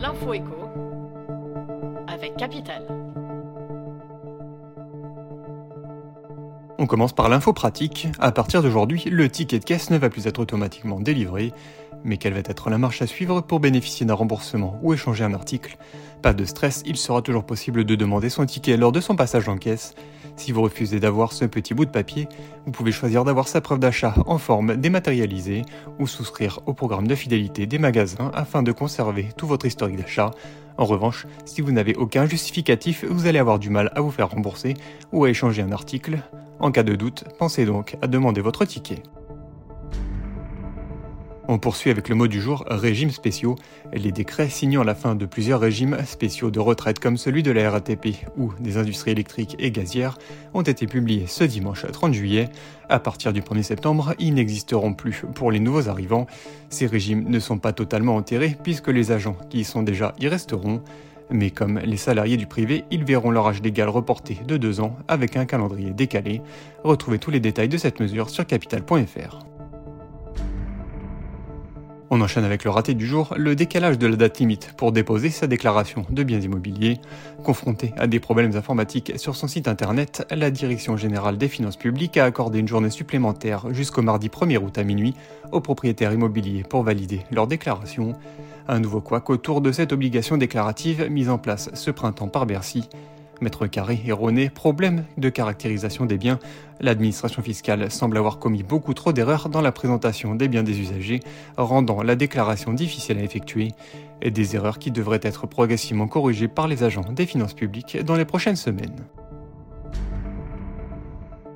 L'info écho avec Capital. On commence par l'info pratique. À partir d'aujourd'hui, le ticket de caisse ne va plus être automatiquement délivré. Mais quelle va être la marche à suivre pour bénéficier d'un remboursement ou échanger un article? Pas de stress, il sera toujours possible de demander son ticket lors de son passage en caisse. Si vous refusez d'avoir ce petit bout de papier, vous pouvez choisir d'avoir sa preuve d'achat en forme dématérialisée ou souscrire au programme de fidélité des magasins afin de conserver tout votre historique d'achat. En revanche, si vous n'avez aucun justificatif, vous allez avoir du mal à vous faire rembourser ou à échanger un article. En cas de doute, pensez donc à demander votre ticket. On poursuit avec le mot du jour, régimes spéciaux. Les décrets signant la fin de plusieurs régimes spéciaux de retraite comme celui de la RATP ou des industries électriques et gazières ont été publiés ce dimanche 30 juillet. À partir du 1er septembre, ils n'existeront plus pour les nouveaux arrivants. Ces régimes ne sont pas totalement enterrés puisque les agents qui y sont déjà y resteront. Mais comme les salariés du privé, ils verront leur âge légal reporté de 2 ans avec un calendrier décalé. Retrouvez tous les détails de cette mesure sur capital.fr. On enchaîne avec le raté du jour, le décalage de la date limite pour déposer sa déclaration de biens immobiliers. Confronté à des problèmes informatiques sur son site internet, la Direction générale des finances publiques a accordé une journée supplémentaire jusqu'au mardi 1er août à minuit aux propriétaires immobiliers pour valider leur déclaration. Un nouveau couac autour de cette obligation déclarative mise en place ce printemps par Bercy. Mètre carré erroné, problème de caractérisation des biens. L'administration fiscale semble avoir commis beaucoup trop d'erreurs dans la présentation des biens des usagers, rendant la déclaration difficile à effectuer. Et des erreurs qui devraient être progressivement corrigées par les agents des finances publiques dans les prochaines semaines.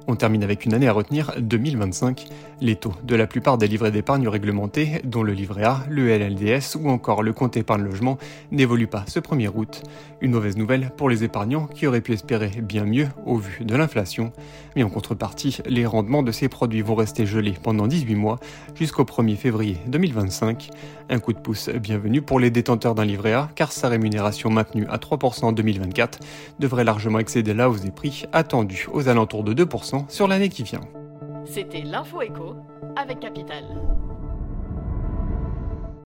On termine avec une année à retenir, 2025. Les taux de la plupart des livrets d'épargne réglementés, dont le livret A, le LLDS ou encore le compte épargne logement, n'évoluent pas ce 1er août. Une mauvaise nouvelle pour les épargnants qui auraient pu espérer bien mieux au vu de l'inflation. Mais en contrepartie, les rendements de ces produits vont rester gelés pendant 18 mois jusqu'au 1er février 2025. Un coup de pouce bienvenu pour les détenteurs d'un livret A car sa rémunération maintenue à 3% en 2024 devrait largement excéder la hausse des prix attendue aux alentours de 2% sur l'année qui vient. C'était l'info écho avec Capital.